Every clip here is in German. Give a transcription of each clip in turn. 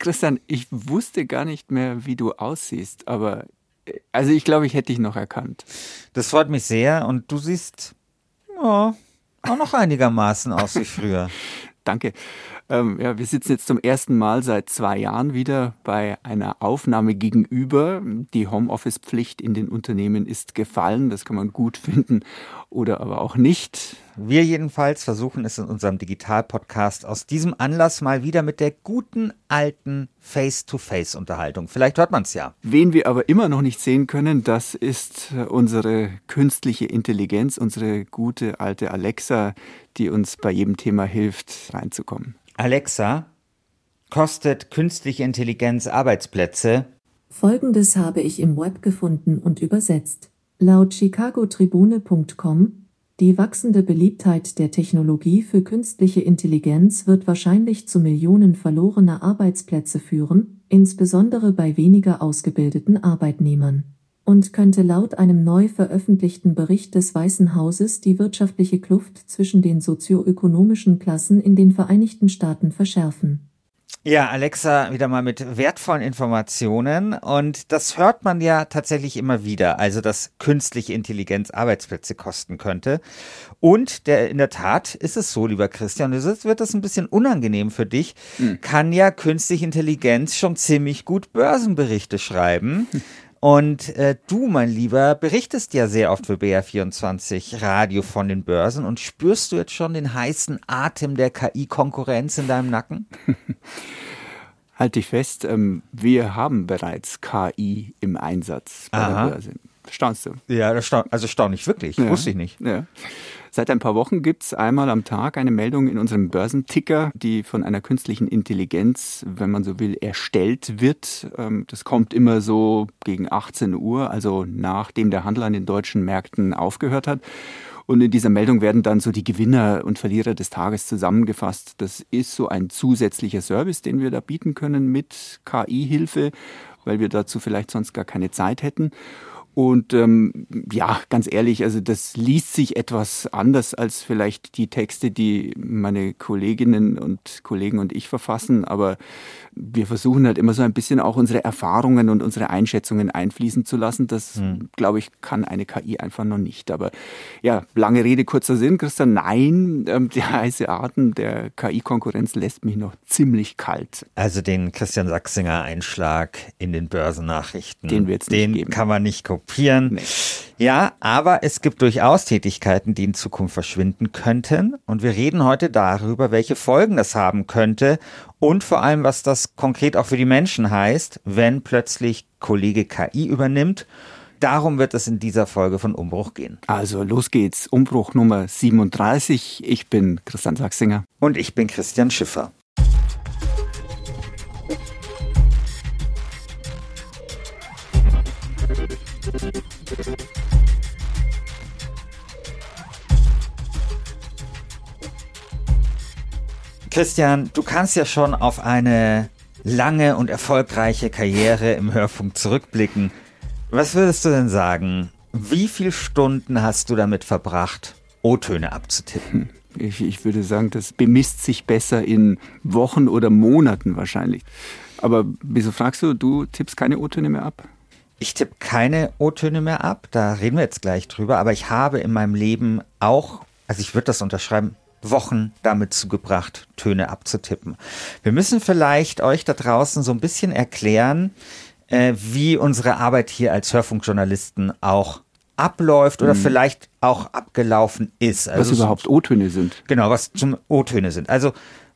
Christian, ich wusste gar nicht mehr, wie du aussiehst, aber also ich glaube, ich hätte dich noch erkannt. Das freut mich sehr und du siehst ja, auch noch einigermaßen aus wie früher. Danke. Ähm, ja, wir sitzen jetzt zum ersten Mal seit zwei Jahren wieder bei einer Aufnahme gegenüber. Die Homeoffice-Pflicht in den Unternehmen ist gefallen. Das kann man gut finden oder aber auch nicht. Wir jedenfalls versuchen es in unserem Digital-Podcast aus diesem Anlass mal wieder mit der guten alten Face-to-Face-Unterhaltung. Vielleicht hört man es ja. Wen wir aber immer noch nicht sehen können, das ist unsere künstliche Intelligenz, unsere gute alte Alexa, die uns bei jedem Thema hilft, reinzukommen. Alexa, kostet künstliche Intelligenz Arbeitsplätze? Folgendes habe ich im Web gefunden und übersetzt. Laut chicagotribune.com die wachsende Beliebtheit der Technologie für künstliche Intelligenz wird wahrscheinlich zu Millionen verlorener Arbeitsplätze führen, insbesondere bei weniger ausgebildeten Arbeitnehmern und könnte laut einem neu veröffentlichten Bericht des Weißen Hauses die wirtschaftliche Kluft zwischen den sozioökonomischen Klassen in den Vereinigten Staaten verschärfen. Ja, Alexa wieder mal mit wertvollen Informationen und das hört man ja tatsächlich immer wieder, also dass künstliche Intelligenz Arbeitsplätze kosten könnte. Und der, in der Tat ist es so, lieber Christian, jetzt wird das ein bisschen unangenehm für dich, mhm. kann ja künstliche Intelligenz schon ziemlich gut Börsenberichte schreiben. Und äh, du, mein Lieber, berichtest ja sehr oft für BR24 Radio von den Börsen und spürst du jetzt schon den heißen Atem der KI-Konkurrenz in deinem Nacken? Halt dich fest, ähm, wir haben bereits KI im Einsatz bei Aha. der Börse. Staunst du? Ja, das staun also staune ich wirklich. Ja. Wusste ich nicht. Ja. Seit ein paar Wochen gibt es einmal am Tag eine Meldung in unserem Börsenticker, die von einer künstlichen Intelligenz, wenn man so will, erstellt wird. Ähm, das kommt immer so gegen 18 Uhr, also nachdem der Handel an den deutschen Märkten aufgehört hat. Und in dieser Meldung werden dann so die Gewinner und Verlierer des Tages zusammengefasst. Das ist so ein zusätzlicher Service, den wir da bieten können mit KI-Hilfe, weil wir dazu vielleicht sonst gar keine Zeit hätten. Und ähm, ja, ganz ehrlich, also das liest sich etwas anders als vielleicht die Texte, die meine Kolleginnen und Kollegen und ich verfassen. Aber wir versuchen halt immer so ein bisschen auch unsere Erfahrungen und unsere Einschätzungen einfließen zu lassen. Das, hm. glaube ich, kann eine KI einfach noch nicht. Aber ja, lange Rede, kurzer Sinn, Christian. Nein, ähm, der heiße Atem der KI-Konkurrenz lässt mich noch ziemlich kalt. Also den Christian Sachsinger Einschlag in den Börsennachrichten. Den wird's nicht den geben. kann man nicht gucken kopieren. Nee. Ja, aber es gibt durchaus Tätigkeiten, die in Zukunft verschwinden könnten. Und wir reden heute darüber, welche Folgen das haben könnte und vor allem, was das konkret auch für die Menschen heißt, wenn plötzlich Kollege KI übernimmt. Darum wird es in dieser Folge von Umbruch gehen. Also los geht's. Umbruch Nummer 37. Ich bin Christian Sachsinger. Und ich bin Christian Schiffer. Christian, du kannst ja schon auf eine lange und erfolgreiche Karriere im Hörfunk zurückblicken. Was würdest du denn sagen? Wie viele Stunden hast du damit verbracht, O-Töne abzutippen? Ich, ich würde sagen, das bemisst sich besser in Wochen oder Monaten wahrscheinlich. Aber wieso fragst du, du tippst keine O-Töne mehr ab? Ich tippe keine O-Töne mehr ab, da reden wir jetzt gleich drüber, aber ich habe in meinem Leben auch, also ich würde das unterschreiben, Wochen damit zugebracht, Töne abzutippen. Wir müssen vielleicht euch da draußen so ein bisschen erklären, äh, wie unsere Arbeit hier als Hörfunkjournalisten auch abläuft oder mhm. vielleicht auch abgelaufen ist. Also was überhaupt O-Töne sind. Genau, was zum O-Töne sind. Also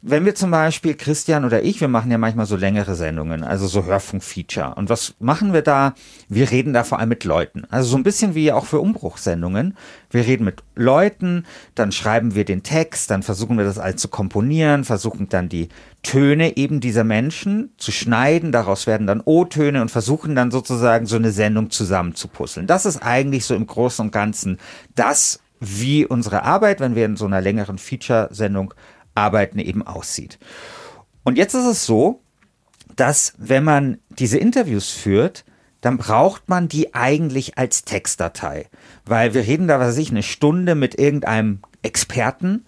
wenn wir zum Beispiel, Christian oder ich, wir machen ja manchmal so längere Sendungen, also so Hörfunk-Feature. Und was machen wir da? Wir reden da vor allem mit Leuten. Also so ein bisschen wie auch für Umbruchsendungen. Wir reden mit Leuten, dann schreiben wir den Text, dann versuchen wir das alles zu komponieren, versuchen dann die Töne eben dieser Menschen zu schneiden. Daraus werden dann O-Töne und versuchen dann sozusagen so eine Sendung zusammenzupuzzeln. Das ist eigentlich so im Großen und Ganzen das, wie unsere Arbeit, wenn wir in so einer längeren Feature-Sendung Arbeiten eben aussieht. Und jetzt ist es so, dass wenn man diese Interviews führt, dann braucht man die eigentlich als Textdatei. Weil wir reden da, was weiß ich, eine Stunde mit irgendeinem Experten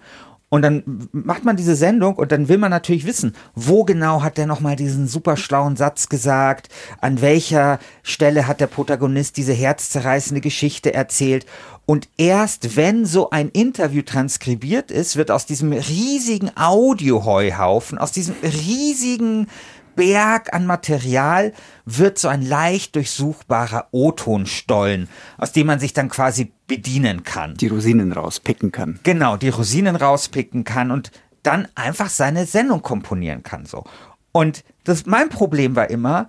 Und dann macht man diese Sendung und dann will man natürlich wissen, wo genau hat der nochmal diesen super schlauen Satz gesagt, an welcher Stelle hat der Protagonist diese herzzerreißende Geschichte erzählt. Und erst wenn so ein Interview transkribiert ist, wird aus diesem riesigen Audioheuhaufen, aus diesem riesigen Berg an Material wird so ein leicht durchsuchbarer O-Tonstollen, aus dem man sich dann quasi bedienen kann. Die Rosinen rauspicken kann. Genau, die Rosinen rauspicken kann und dann einfach seine Sendung komponieren kann so. Und das mein Problem war immer,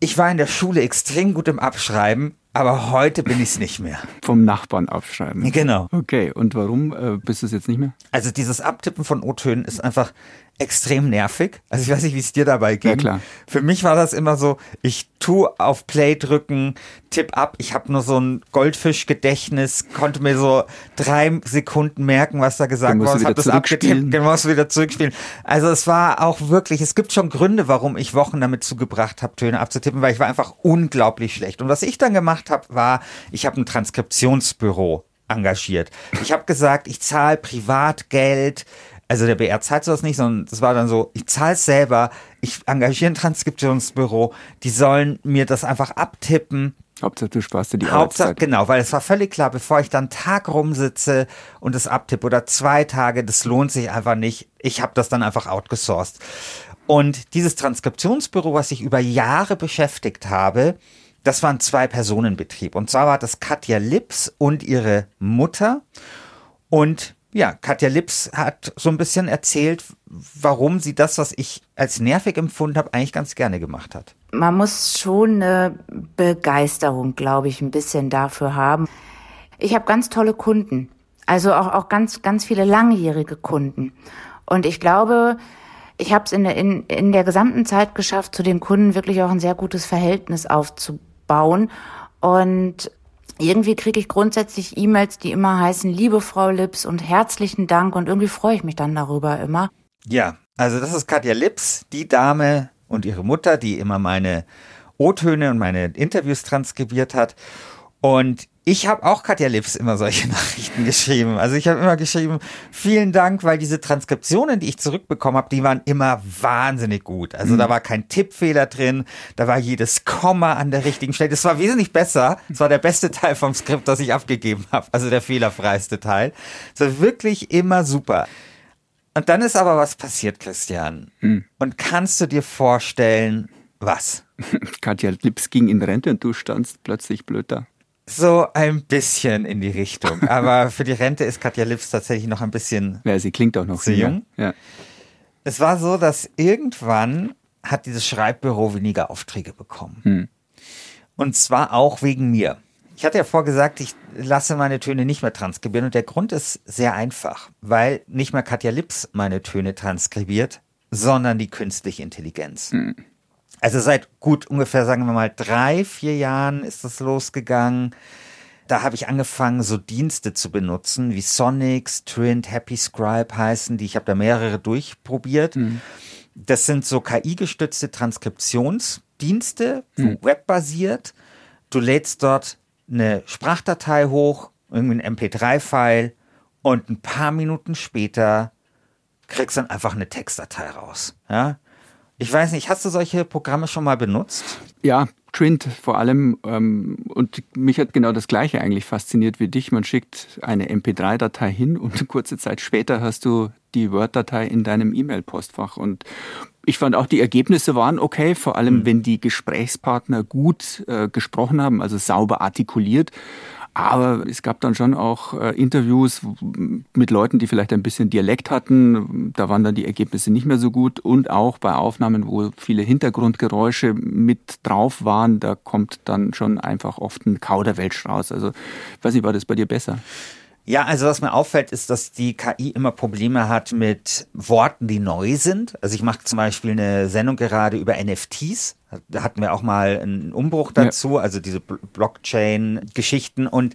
ich war in der Schule extrem gut im Abschreiben, aber heute bin ich es nicht mehr. Vom Nachbarn abschreiben. Genau. Okay, und warum äh, bist du es jetzt nicht mehr? Also dieses Abtippen von O-Tönen ist einfach extrem nervig. Also ich weiß nicht, wie es dir dabei ging. Ja, klar. Für mich war das immer so, ich tu auf Play drücken, tipp ab. Ich habe nur so ein Goldfischgedächtnis, konnte mir so drei Sekunden merken, was da gesagt wurde, wieder das abgetippt, dann musst du wieder zurückspielen. Also es war auch wirklich, es gibt schon Gründe, warum ich Wochen damit zugebracht habe, Töne abzutippen, weil ich war einfach unglaublich schlecht. Und was ich dann gemacht habe, war, ich habe ein Transkriptionsbüro engagiert. Ich habe gesagt, ich zahle Privatgeld. Also der BR zahlt sowas nicht, sondern das war dann so, ich zahle es selber, ich engagiere ein Transkriptionsbüro, die sollen mir das einfach abtippen. Hauptsache, du sparst dir die Hauptsache, Arbeitszeit. genau, weil es war völlig klar, bevor ich dann Tag rumsitze und das abtippe oder zwei Tage, das lohnt sich einfach nicht. Ich habe das dann einfach outgesourced. Und dieses Transkriptionsbüro, was ich über Jahre beschäftigt habe, das war ein Zwei-Personen-Betrieb. Und zwar war das Katja Lips und ihre Mutter. Und ja, Katja Lips hat so ein bisschen erzählt, warum sie das, was ich als nervig empfunden habe, eigentlich ganz gerne gemacht hat. Man muss schon eine Begeisterung, glaube ich, ein bisschen dafür haben. Ich habe ganz tolle Kunden, also auch, auch ganz, ganz viele langjährige Kunden. Und ich glaube, ich habe es in, der- in, in der gesamten Zeit geschafft, zu den Kunden wirklich auch ein sehr gutes Verhältnis aufzubauen. Und irgendwie kriege ich grundsätzlich E-Mails, die immer heißen, liebe Frau Lips und herzlichen Dank. Und irgendwie freue ich mich dann darüber immer. Ja, also das ist Katja Lips, die Dame und ihre Mutter, die immer meine O-Töne und meine Interviews transkribiert hat. Und ich habe auch Katja Lips immer solche Nachrichten geschrieben. Also ich habe immer geschrieben, vielen Dank, weil diese Transkriptionen, die ich zurückbekommen habe, die waren immer wahnsinnig gut. Also da war kein Tippfehler drin, da war jedes Komma an der richtigen Stelle. Das war wesentlich besser. Das war der beste Teil vom Skript, das ich abgegeben habe. Also der fehlerfreiste Teil. Das war wirklich immer super. Und dann ist aber was passiert, Christian. Und kannst du dir vorstellen, was? Katja Lips ging in Rente und du standst plötzlich blöd da. So ein bisschen in die Richtung. Aber für die Rente ist Katja Lips tatsächlich noch ein bisschen. Ja, sie klingt auch noch Zu jung? Ja. Es war so, dass irgendwann hat dieses Schreibbüro weniger Aufträge bekommen. Und zwar auch wegen mir. Ich hatte ja vorgesagt, ich lasse meine Töne nicht mehr transkribieren. Und der Grund ist sehr einfach, weil nicht mehr Katja Lips meine Töne transkribiert, sondern die künstliche Intelligenz. Also seit gut ungefähr, sagen wir mal, drei, vier Jahren ist das losgegangen. Da habe ich angefangen, so Dienste zu benutzen, wie Sonics, Trint, Happy Scribe heißen die. Ich habe da mehrere durchprobiert. Das sind so KI-gestützte Transkriptionsdienste, so webbasiert. Du lädst dort eine Sprachdatei hoch, irgendwie ein MP3-File und ein paar Minuten später kriegst dann einfach eine Textdatei raus. Ja? Ich weiß nicht, hast du solche Programme schon mal benutzt? Ja, Trint vor allem. Ähm, und mich hat genau das Gleiche eigentlich fasziniert wie dich. Man schickt eine MP3-Datei hin und kurze Zeit später hast du die Word-Datei in deinem E-Mail-Postfach. Und ich fand auch, die Ergebnisse waren okay, vor allem wenn die Gesprächspartner gut äh, gesprochen haben, also sauber artikuliert. Aber es gab dann schon auch äh, Interviews mit Leuten, die vielleicht ein bisschen Dialekt hatten. Da waren dann die Ergebnisse nicht mehr so gut. Und auch bei Aufnahmen, wo viele Hintergrundgeräusche mit drauf waren, da kommt dann schon einfach oft ein Kauderwelsch raus. Also, weiß nicht, war das bei dir besser? Ja, also was mir auffällt, ist, dass die KI immer Probleme hat mit Worten, die neu sind. Also ich mache zum Beispiel eine Sendung gerade über NFTs. Da hatten wir auch mal einen Umbruch Ja. dazu, also diese Bl- Blockchain-Geschichten. Und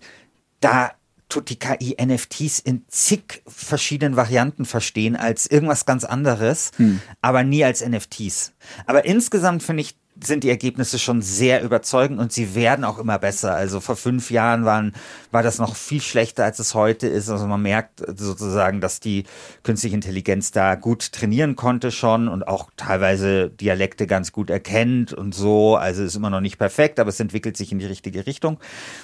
da tut die KI NFTs in zig verschiedenen Varianten verstehen als irgendwas ganz anderes, aber nie als NFTs. Aber insgesamt finde ich sind die Ergebnisse schon sehr überzeugend und sie werden auch immer besser. Also vor fünf Jahren waren, war das noch viel schlechter, als es heute ist. Also man merkt sozusagen, dass die künstliche Intelligenz da gut trainieren konnte schon und auch teilweise Dialekte ganz gut erkennt und so. Also ist immer noch nicht perfekt, aber es entwickelt sich in die richtige Richtung.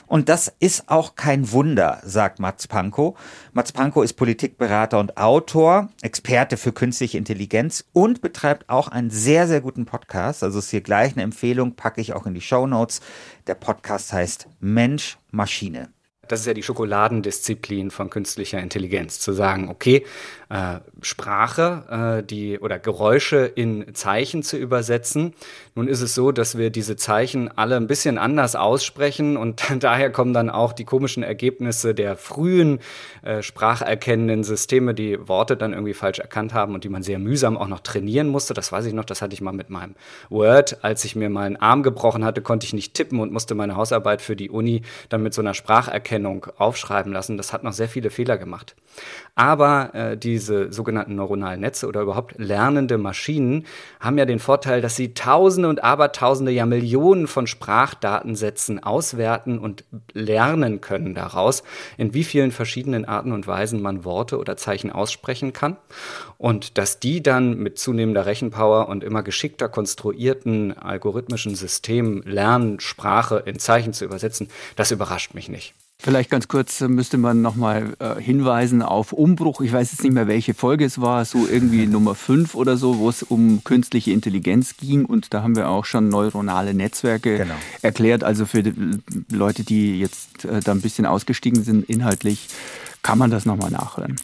Und das ist auch kein Wunder, sagt Mats Pankow. Mats Pankow ist Politikberater und Autor, Experte für künstliche Intelligenz und betreibt auch einen sehr, sehr guten Podcast. Also ist hier gleich eine Empfehlung, packe ich auch in die Show Notes. Der Podcast heißt Mensch Maschine. Das ist ja die Schokoladendisziplin von künstlicher Intelligenz, zu sagen, okay, äh, Sprache, äh, die oder Geräusche in Zeichen zu übersetzen. Nun ist es so, dass wir diese Zeichen alle ein bisschen anders aussprechen und daher kommen dann auch die komischen Ergebnisse der frühen äh, spracherkennenden Systeme, die Worte dann irgendwie falsch erkannt haben und die man sehr mühsam auch noch trainieren musste. Das weiß ich noch, das hatte ich mal mit meinem Word. Als ich mir mal einen Arm gebrochen hatte, konnte ich nicht tippen und musste meine Hausarbeit für die Uni dann mit so einer Spracherkennung aufschreiben lassen. Das hat noch sehr viele Fehler gemacht. Aber äh, diese sogenannten neuronalen Netze oder überhaupt lernende Maschinen haben ja den Vorteil, dass sie Tausende und Abertausende, ja Millionen von Sprachdatensätzen auswerten und lernen können daraus, in wie vielen verschiedenen Arten und Weisen man Worte oder Zeichen aussprechen kann. Und dass die dann mit zunehmender Rechenpower und immer geschickter konstruierten algorithmischen Systemen lernen, Sprache in Zeichen zu übersetzen, das überrascht mich nicht. Vielleicht ganz kurz äh, müsste man nochmal äh, hinweisen auf Umbruch. Ich weiß jetzt nicht mehr, welche Folge es war, so irgendwie Nummer 5 oder so, wo es um künstliche Intelligenz ging. Und da haben wir auch schon neuronale Netzwerke genau. erklärt. Also für die Leute, die jetzt äh, da ein bisschen ausgestiegen sind inhaltlich, kann man das nochmal nachhören.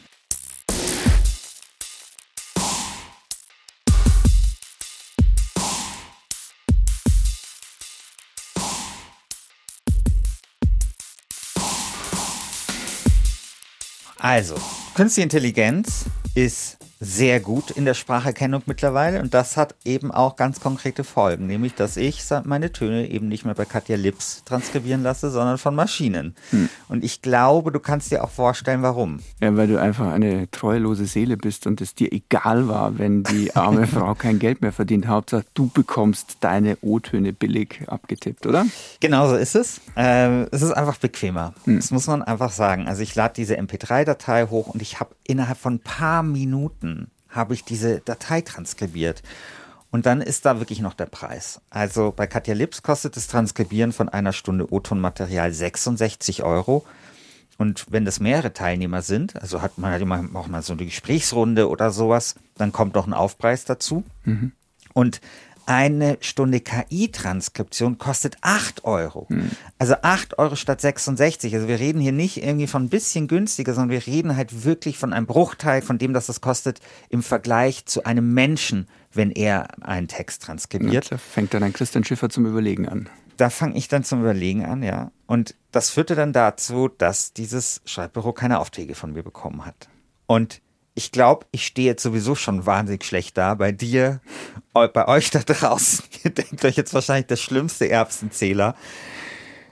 Also, künstliche Intelligenz ist sehr gut in der Spracherkennung mittlerweile und das hat eben auch ganz konkrete Folgen, nämlich dass ich meine Töne eben nicht mehr bei Katja Lips transkribieren lasse, sondern von Maschinen. Hm. Und ich glaube, du kannst dir auch vorstellen, warum. Ja, weil du einfach eine treulose Seele bist und es dir egal war, wenn die arme Frau kein Geld mehr verdient. Hauptsache, du bekommst deine O-Töne billig abgetippt, oder? Genau so ist es. Äh, es ist einfach bequemer. Hm. Das muss man einfach sagen. Also ich lade diese MP3-Datei hoch und ich habe innerhalb von ein paar Minuten Minuten habe ich diese Datei transkribiert. Und dann ist da wirklich noch der Preis. Also bei Katja Lips kostet das Transkribieren von einer Stunde O-Ton-Material 66 Euro. Und wenn das mehrere Teilnehmer sind, also hat man halt immer auch mal so eine Gesprächsrunde oder sowas, dann kommt noch ein Aufpreis dazu. Mhm. Und eine Stunde KI-Transkription kostet 8 Euro. Hm. Also 8 Euro statt 66. Also wir reden hier nicht irgendwie von ein bisschen günstiger, sondern wir reden halt wirklich von einem Bruchteil von dem, was das kostet im Vergleich zu einem Menschen, wenn er einen Text transkribiert. Ja, fängt dann ein Christian Schiffer zum Überlegen an. Da fange ich dann zum Überlegen an, ja. Und das führte dann dazu, dass dieses Schreibbüro keine Aufträge von mir bekommen hat. Und ich glaube, ich stehe jetzt sowieso schon wahnsinnig schlecht da bei dir, bei euch da draußen. Ihr denkt euch jetzt wahrscheinlich der schlimmste Erbsenzähler.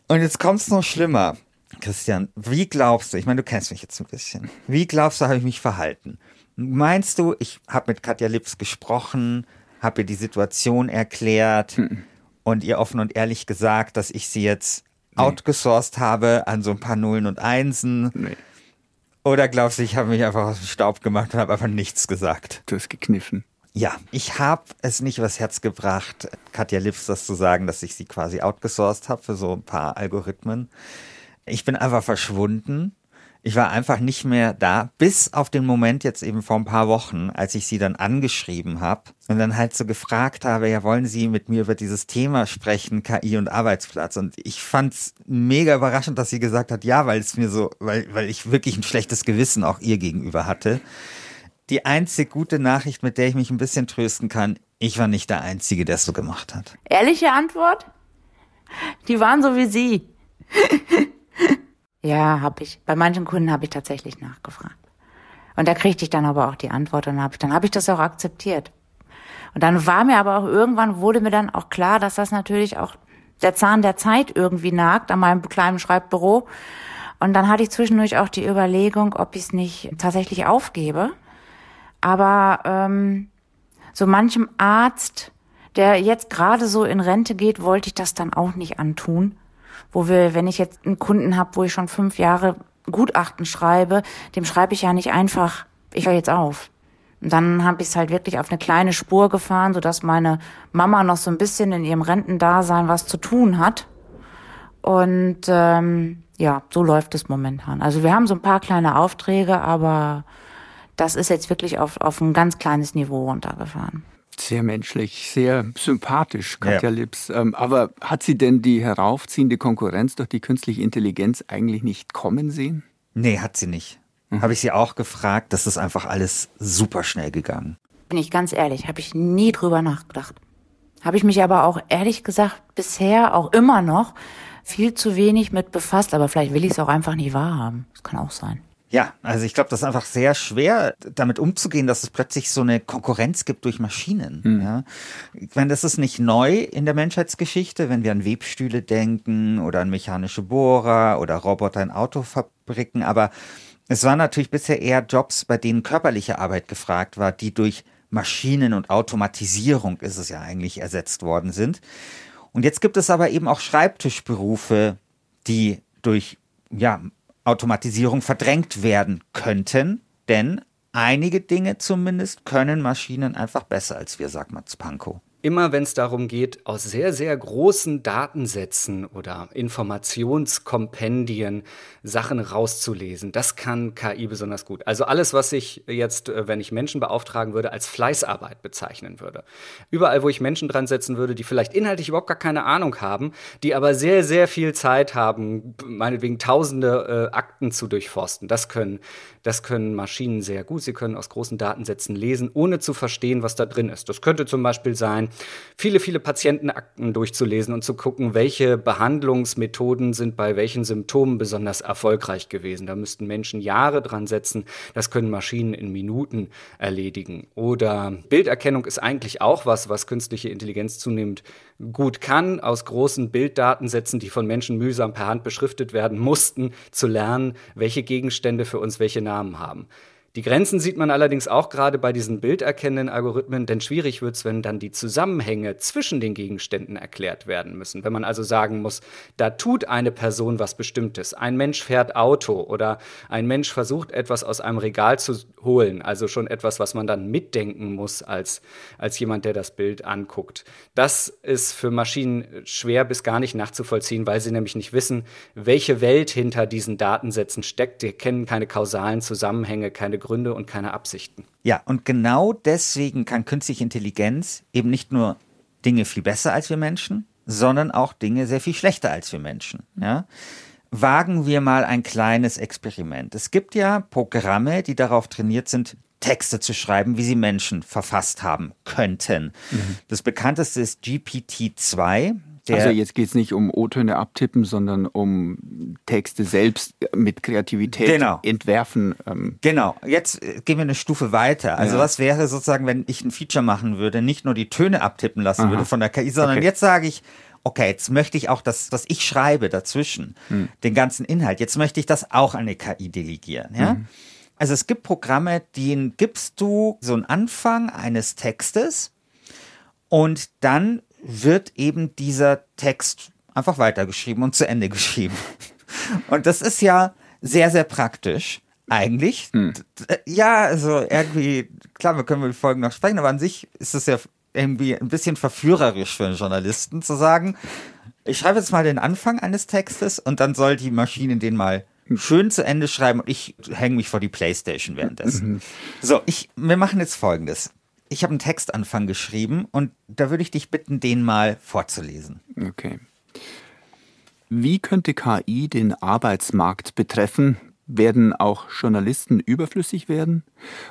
Und jetzt kommt es noch schlimmer. Christian, wie glaubst du, ich meine, du kennst mich jetzt ein bisschen, wie glaubst du, habe ich mich verhalten? Meinst du, ich habe mit Katja Lips gesprochen, habe ihr die Situation erklärt hm. und ihr offen und ehrlich gesagt, dass ich sie jetzt nee. outgesourced habe an so ein paar Nullen und Einsen? Nee. Oder glaubst du, ich habe mich einfach aus dem Staub gemacht und habe einfach nichts gesagt? Du hast gekniffen. Ja, ich habe es nicht übers Herz gebracht, Katja Lips das zu sagen, dass ich sie quasi outgesourced habe für so ein paar Algorithmen. Ich bin einfach verschwunden ich war einfach nicht mehr da, bis auf den Moment jetzt eben vor ein paar Wochen, als ich sie dann angeschrieben habe und dann halt so gefragt habe, ja, wollen Sie mit mir über dieses Thema sprechen, KI und Arbeitsplatz? Und ich fand's mega überraschend, dass sie gesagt hat, ja, weil es mir so, weil, weil ich wirklich ein schlechtes Gewissen auch ihr gegenüber hatte. Die einzige gute Nachricht, mit der ich mich ein bisschen trösten kann, ich war nicht der Einzige, der es so gemacht hat. Ehrliche Antwort? Die waren so wie Sie. Ja, habe ich. Bei manchen Kunden habe ich tatsächlich nachgefragt. Und da kriegte ich dann aber auch die Antwort und hab ich, dann habe ich das auch akzeptiert. Und dann war mir aber auch irgendwann wurde mir dann auch klar, dass das natürlich auch der Zahn der Zeit irgendwie nagt an meinem kleinen Schreibbüro. Und dann hatte ich zwischendurch auch die Überlegung, ob ich es nicht tatsächlich aufgebe. Aber ähm, so manchem Arzt der jetzt gerade so in Rente geht, wollte ich das dann auch nicht antun. Wo wir, wenn ich jetzt einen Kunden habe, wo ich schon fünf Jahre Gutachten schreibe, dem schreibe ich ja nicht einfach, ich höre jetzt auf. Und dann habe ich es halt wirklich auf eine kleine Spur gefahren, sodass meine Mama noch so ein bisschen in ihrem Rentendasein was zu tun hat. Und ähm, ja, so läuft es momentan. Also wir haben so ein paar kleine Aufträge, aber das ist jetzt wirklich auf, auf ein ganz kleines Niveau runtergefahren. Sehr menschlich, sehr sympathisch, Katja ja. Lips. Ähm, aber hat sie denn die heraufziehende Konkurrenz durch die künstliche Intelligenz eigentlich nicht kommen sehen? Nee, hat sie nicht. Mhm. Habe ich sie auch gefragt, das ist einfach alles super schnell gegangen. Bin ich ganz ehrlich, habe ich nie drüber nachgedacht. Habe ich mich aber auch ehrlich gesagt bisher auch immer noch viel zu wenig mit befasst, aber vielleicht will ich es auch einfach nicht wahrhaben. Das kann auch sein. Ja, also ich glaube, das ist einfach sehr schwer, damit umzugehen, dass es plötzlich so eine Konkurrenz gibt durch Maschinen. Mhm. Ja. Ich meine, das ist nicht neu in der Menschheitsgeschichte, wenn wir an Webstühle denken oder an mechanische Bohrer oder Roboter in Autofabriken, aber es waren natürlich bisher eher Jobs, bei denen körperliche Arbeit gefragt war, die durch Maschinen und Automatisierung ist es ja eigentlich ersetzt worden sind. Und jetzt gibt es aber eben auch Schreibtischberufe, die durch ja, Automatisierung verdrängt werden könnten, denn einige Dinge zumindest können Maschinen einfach besser als wir, sagt Mats Pankow immer wenn es darum geht, aus sehr, sehr großen Datensätzen oder Informationskompendien Sachen rauszulesen. Das kann KI besonders gut. Also alles, was ich jetzt, äh, wenn ich Menschen beauftragen würde, als Fleißarbeit bezeichnen würde. Überall, wo ich Menschen dran setzen würde, die vielleicht inhaltlich überhaupt gar keine Ahnung haben, die aber sehr, sehr viel Zeit haben, meinetwegen tausende äh, Akten zu durchforsten. Das können, das können Maschinen sehr gut. Sie können aus großen Datensätzen lesen, ohne zu verstehen, was da drin ist. Das könnte zum Beispiel sein, viele, viele Patientenakten durchzulesen und zu gucken, welche Behandlungsmethoden sind bei welchen Symptomen besonders erfolgreich gewesen. Da müssten Menschen Jahre dran setzen. Das können Maschinen in Minuten erledigen. Oder Bilderkennung ist eigentlich auch was, was künstliche Intelligenz zunehmend gut kann, aus großen Bilddatensätzen, die von Menschen mühsam per Hand beschriftet werden mussten, zu lernen, welche Gegenstände für uns welche Namen haben. Die Grenzen sieht man allerdings auch gerade bei diesen bilderkennenden Algorithmen, denn schwierig wird es, wenn dann die Zusammenhänge zwischen den Gegenständen erklärt werden müssen. Wenn man also sagen muss, da tut eine Person was Bestimmtes. Ein Mensch fährt Auto oder ein Mensch versucht etwas aus einem Regal zu holen, also schon etwas, was man dann mitdenken muss als, als jemand, der das Bild anguckt. Das ist für Maschinen schwer bis gar nicht nachzuvollziehen, weil sie nämlich nicht wissen, welche Welt hinter diesen Datensätzen steckt. Die kennen keine kausalen Zusammenhänge, keine Gründe und keine Absichten. Ja, und genau deswegen kann künstliche Intelligenz eben nicht nur Dinge viel besser als wir Menschen, sondern auch Dinge sehr viel schlechter als wir Menschen. Ja? Wagen wir mal ein kleines Experiment. Es gibt ja Programme, die darauf trainiert sind, Texte zu schreiben, wie sie Menschen verfasst haben könnten. Mhm. Das bekannteste ist GPT-2. Der also jetzt geht es nicht um O-Töne abtippen, sondern um Texte selbst mit Kreativität genau. entwerfen. Ähm. Genau, jetzt äh, gehen wir eine Stufe weiter. Also ja. was wäre sozusagen, wenn ich ein Feature machen würde, nicht nur die Töne abtippen lassen Aha. würde von der KI, sondern okay. jetzt sage ich, okay, jetzt möchte ich auch das, was ich schreibe dazwischen, hm. den ganzen Inhalt, jetzt möchte ich das auch an eine KI delegieren. Ja? Mhm. Also es gibt Programme, denen gibst du so einen Anfang eines Textes und dann wird eben dieser Text einfach weitergeschrieben und zu Ende geschrieben. Und das ist ja sehr, sehr praktisch. Eigentlich. Hm. Ja, also irgendwie, klar, wir können über die Folgen noch sprechen, aber an sich ist es ja irgendwie ein bisschen verführerisch für einen Journalisten zu sagen, ich schreibe jetzt mal den Anfang eines Textes und dann soll die Maschine den mal schön zu Ende schreiben und ich hänge mich vor die Playstation währenddessen. Mhm. So, ich, wir machen jetzt folgendes ich habe einen Textanfang geschrieben und da würde ich dich bitten, den mal vorzulesen. Okay. Wie könnte KI den Arbeitsmarkt betreffen? Werden auch Journalisten überflüssig werden?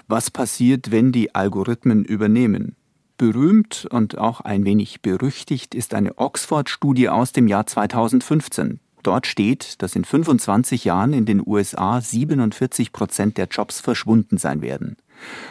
Was passiert, wenn die Algorithmen übernehmen? Berühmt und auch ein wenig berüchtigt ist eine Oxford-Studie aus dem Jahr 2015. Dort steht, dass in 25 Jahren in den USA 47 Prozent der Jobs verschwunden sein werden.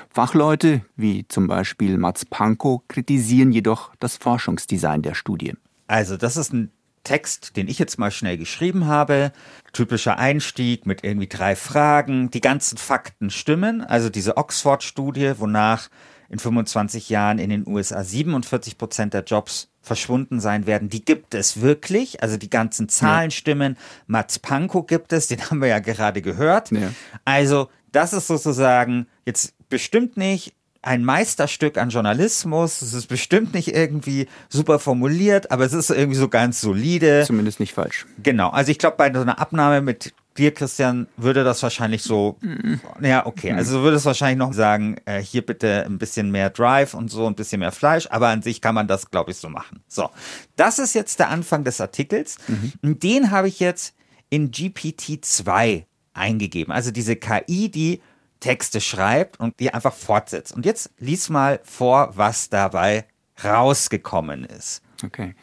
Fachleute wie zum Beispiel Mats Pankow kritisieren jedoch das Forschungsdesign der Studie. Also das ist ein Text, den ich jetzt mal schnell geschrieben habe. Typischer Einstieg mit irgendwie drei Fragen. Die ganzen Fakten stimmen. Also diese Oxford-Studie, wonach in 25 Jahren in den USA 47 Prozent der Jobs verschwunden sein werden. Die gibt es wirklich. Also die ganzen Zahlen ja. stimmen. Mats Pankow gibt es, den haben wir ja gerade gehört. Ja. Also das ist sozusagen jetzt bestimmt nicht ein Meisterstück an Journalismus. Es ist bestimmt nicht irgendwie super formuliert, aber es ist irgendwie so ganz solide. Zumindest nicht falsch. Genau. Also ich glaube, bei so einer Abnahme mit dir, Christian, würde das wahrscheinlich so, mhm. ja, okay, mhm. also würde es wahrscheinlich noch sagen, äh, hier bitte ein bisschen mehr Drive und so, ein bisschen mehr Fleisch, aber an sich kann man das, glaube ich, so machen. So, das ist jetzt der Anfang des Artikels. Mhm. Den habe ich jetzt in GPT-2 eingegeben. Also diese KI, die Texte schreibt und die einfach fortsetzt. Und jetzt lies mal vor, was dabei rausgekommen ist. Okay.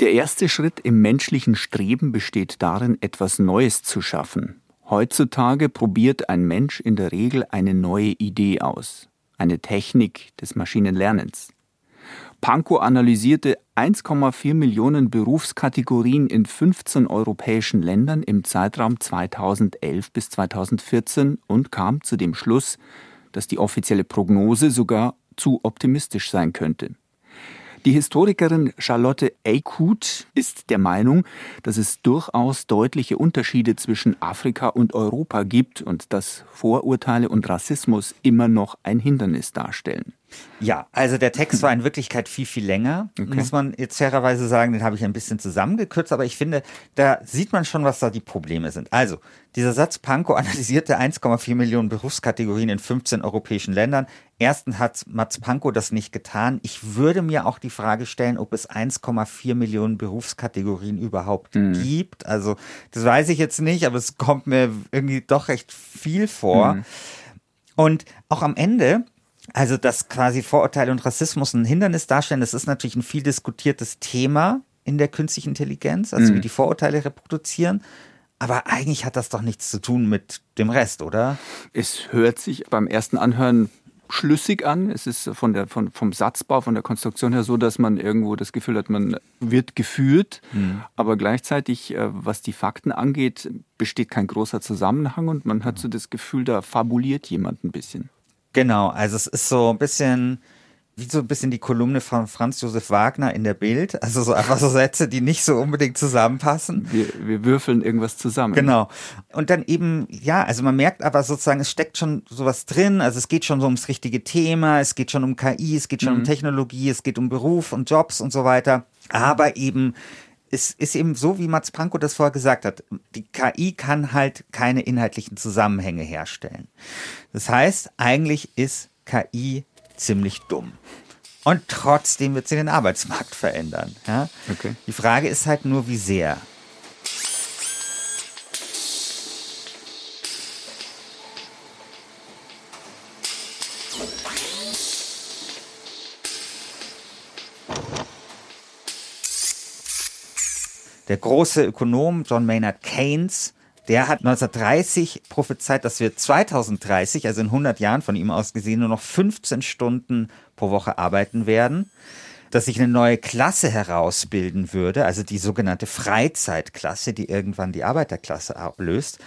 Der erste Schritt im menschlichen Streben besteht darin, etwas Neues zu schaffen. Heutzutage probiert ein Mensch in der Regel eine neue Idee aus, eine Technik des Maschinenlernens. Pankow analysierte 1,4 Millionen Berufskategorien in 15 europäischen Ländern im Zeitraum 2011 bis 2014 und kam zu dem Schluss, dass die offizielle Prognose sogar zu optimistisch sein könnte. Die Historikerin Charlotte Eykut ist der Meinung, dass es durchaus deutliche Unterschiede zwischen Afrika und Europa gibt und dass Vorurteile und Rassismus immer noch ein Hindernis darstellen. Ja, also der Text war in Wirklichkeit viel, viel länger, okay. muss man jetzt fairerweise sagen. Den habe ich ein bisschen zusammengekürzt, aber ich finde, da sieht man schon, was da die Probleme sind. Also, dieser Satz, Pankow analysierte 1,4 Millionen Berufskategorien in 15 europäischen Ländern. Erstens hat Mats Pankow das nicht getan. Ich würde mir auch die Frage stellen, ob es 1,4 Millionen Berufskategorien überhaupt mhm. gibt. Also, das weiß ich jetzt nicht, aber es kommt mir irgendwie doch recht viel vor. Mhm. Und auch am Ende also, dass quasi Vorurteile und Rassismus ein Hindernis darstellen, das ist natürlich ein viel diskutiertes Thema in der künstlichen Intelligenz, also mhm. wie die Vorurteile reproduzieren. Aber eigentlich hat das doch nichts zu tun mit dem Rest, oder? Es hört sich beim ersten Anhören schlüssig an. Es ist von der, von, vom Satzbau, von der Konstruktion her so, dass man irgendwo das Gefühl hat, man wird geführt. Mhm. Aber gleichzeitig, äh, was die Fakten angeht, besteht kein großer Zusammenhang und man hat so das Gefühl, da fabuliert jemand ein bisschen. Genau, also es ist so ein bisschen wie so ein bisschen die Kolumne von Franz Josef Wagner in der Bild. Also so einfach so Sätze, die nicht so unbedingt zusammenpassen. Wir, wir würfeln irgendwas zusammen. Genau. Und dann eben, ja, also man merkt aber sozusagen, es steckt schon sowas drin. Also es geht schon so ums richtige Thema, es geht schon um KI, es geht schon mhm. um Technologie, es geht um Beruf und Jobs und so weiter. Aber eben es ist eben so, wie Mats Pankow das vorher gesagt hat. Die KI kann halt keine inhaltlichen Zusammenhänge herstellen. Das heißt, eigentlich ist KI ziemlich dumm. Und trotzdem wird sie den Arbeitsmarkt verändern. Ja? Okay. Die Frage ist halt nur, wie sehr. Der große Ökonom John Maynard Keynes, der hat 1930 prophezeit, dass wir 2030, also in 100 Jahren von ihm aus gesehen, nur noch 15 Stunden pro Woche arbeiten werden dass sich eine neue Klasse herausbilden würde, also die sogenannte Freizeitklasse, die irgendwann die Arbeiterklasse ablöst.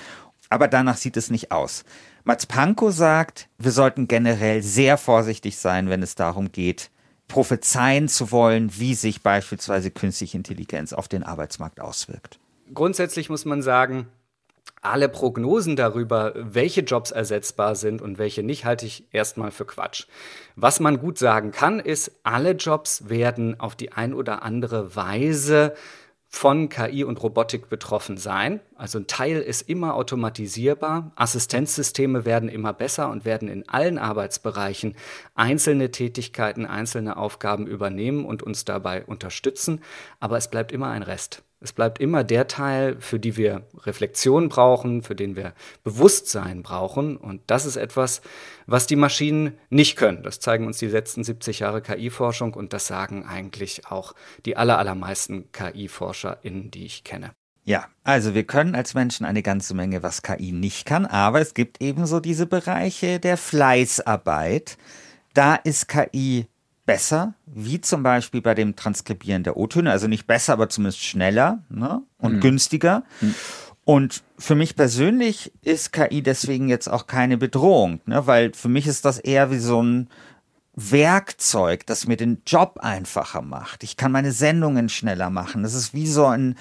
Aber danach sieht es nicht aus. Mats Pankow sagt, wir sollten generell sehr vorsichtig sein, wenn es darum geht, prophezeien zu wollen, wie sich beispielsweise künstliche Intelligenz auf den Arbeitsmarkt auswirkt? Grundsätzlich muss man sagen, alle Prognosen darüber, welche Jobs ersetzbar sind und welche nicht, halte ich erstmal für Quatsch. Was man gut sagen kann, ist, alle Jobs werden auf die ein oder andere Weise von KI und Robotik betroffen sein. Also ein Teil ist immer automatisierbar. Assistenzsysteme werden immer besser und werden in allen Arbeitsbereichen einzelne Tätigkeiten, einzelne Aufgaben übernehmen und uns dabei unterstützen. Aber es bleibt immer ein Rest. Es bleibt immer der Teil, für die wir Reflexion brauchen, für den wir Bewusstsein brauchen. Und das ist etwas, was die Maschinen nicht können. Das zeigen uns die letzten 70 Jahre KI-Forschung und das sagen eigentlich auch die allermeisten KI-ForscherInnen, die ich kenne. Ja, also wir können als Menschen eine ganze Menge, was KI nicht kann, aber es gibt ebenso diese Bereiche der Fleißarbeit. Da ist KI besser, wie zum Beispiel bei dem Transkribieren der O-Töne, also nicht besser, aber zumindest schneller ne? und mhm. günstiger. Mhm. Und für mich persönlich ist KI deswegen jetzt auch keine Bedrohung, ne? weil für mich ist das eher wie so ein Werkzeug, das mir den Job einfacher macht. Ich kann meine Sendungen schneller machen. Das ist wie so ein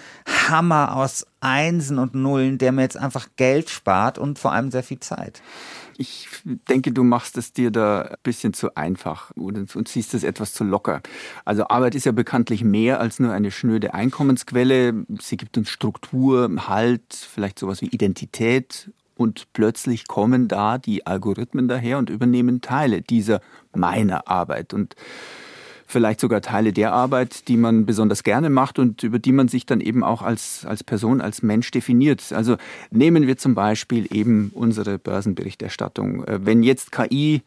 Hammer aus Einsen und Nullen, der mir jetzt einfach Geld spart und vor allem sehr viel Zeit. Ich denke, du machst es dir da ein bisschen zu einfach und, siehst es etwas zu locker. Also Arbeit ist ja bekanntlich mehr als nur eine schnöde Einkommensquelle. Sie gibt uns Struktur, Halt, vielleicht sowas wie Identität und plötzlich kommen da die Algorithmen daher und übernehmen Teile dieser meiner Arbeit und vielleicht sogar Teile der Arbeit, die man besonders gerne macht und über die man sich dann eben auch als, als Person, als Mensch definiert. Also nehmen wir zum Beispiel eben unsere Börsenberichterstattung. Äh, wenn jetzt KI